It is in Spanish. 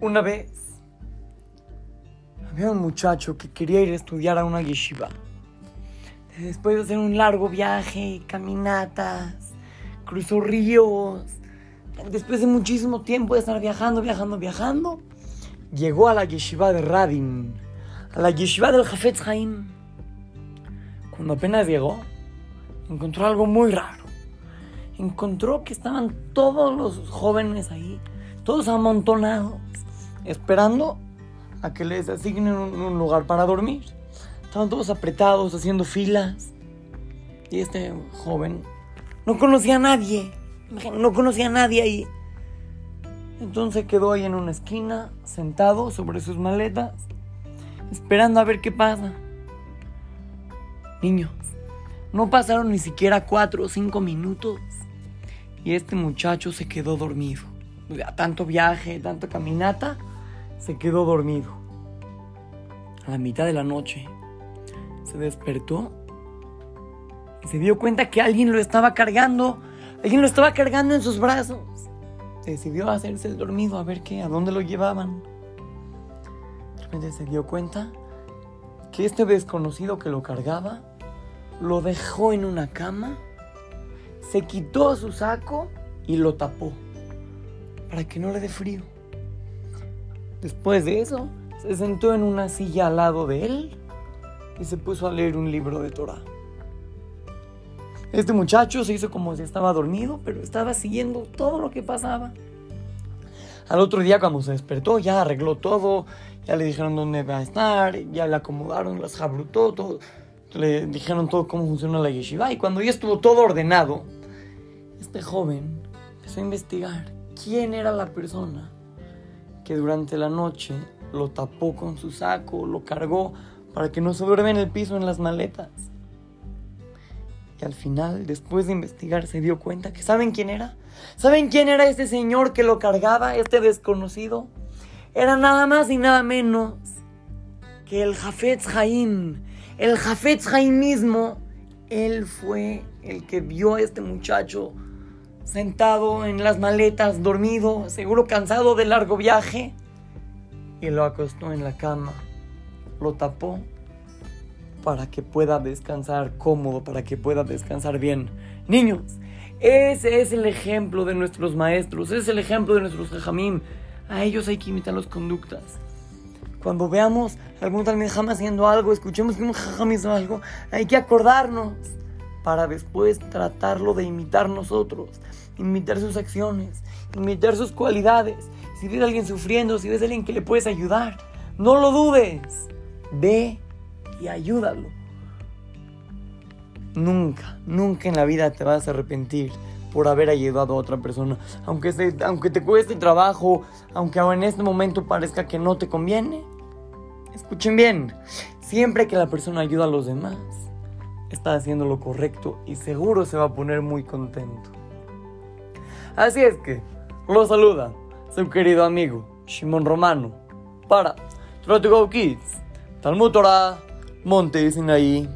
Una vez había un muchacho que quería ir a estudiar a una yeshiva. Después de hacer un largo viaje, caminatas, cruzó ríos, después de muchísimo tiempo de estar viajando, viajando, viajando, llegó a la yeshiva de Radin, a la yeshiva del Jafetz Haim. Cuando apenas llegó, encontró algo muy raro. Encontró que estaban todos los jóvenes ahí, todos amontonados, esperando a que les asignen un, lugar para dormir. Estaban todos apretados, haciendo filas. Y este joven no conocía a nadie. No conocía a nadie ahí. Entonces quedó ahí en una esquina, sentado sobre sus maletas, esperando a ver qué pasa. Niños, no pasaron ni siquiera cuatro o cinco minutos y este muchacho se quedó dormido. tanto viaje, tanta caminata, se quedó dormido. A la mitad de la noche se despertó y se dio cuenta que alguien lo estaba cargando. Alguien lo estaba cargando en sus brazos. Decidió hacerse el dormido a ver qué, a dónde lo llevaban. De repente se dio cuenta que este desconocido que lo cargaba lo dejó en una cama, se quitó su saco y lo tapó para que no le dé frío. Después de eso, se sentó en una silla al lado de él y se puso a leer un libro de Torah. Este muchacho se hizo como si estaba dormido, pero estaba siguiendo todo lo que pasaba. Al otro día cuando se despertó ya arregló todo, ya le dijeron dónde va a estar, ya le acomodaron las jabrutó, todo, le dijeron todo cómo funciona la yeshiva y cuando ya estuvo todo ordenado, este joven empezó a investigar quién era la persona que durante la noche lo tapó con su saco, lo cargó para que no se duerme en el piso en las maletas. Y al final, después de investigar, se dio cuenta que ¿saben quién era? ¿Saben quién era este señor que lo cargaba, este desconocido? Era nada más y nada menos que el Jafetz Haim. El Jafetz Haim mismo, él fue el que vio a este muchacho sentado en las maletas, dormido, seguro cansado del largo viaje, y lo acostó en la cama, lo tapó para que pueda descansar cómodo, para que pueda descansar bien. Niños, ese es el ejemplo de nuestros maestros, ese es el ejemplo de nuestros jajamim. A ellos hay que imitar las conductas. Cuando veamos algún talmijam haciendo algo, escuchemos que un jajam hizo algo, hay que acordarnos para después tratarlo de imitar nosotros, imitar sus acciones, imitar sus cualidades. Si ves a alguien sufriendo, si ves a alguien que le puedes ayudar, no lo dudes. Ve y ayúdalo. Nunca, nunca en la vida te vas a arrepentir por haber ayudado a otra persona. Aunque, aunque te cueste trabajo, aunque en este momento parezca que no te conviene. Escuchen bien, siempre que la persona ayuda a los demás, está haciendo lo correcto y seguro se va a poner muy contento. Así es que, lo saluda su querido amigo Shimon Romano para Try Go Kids, Talmud Torah, Monte Sinaí.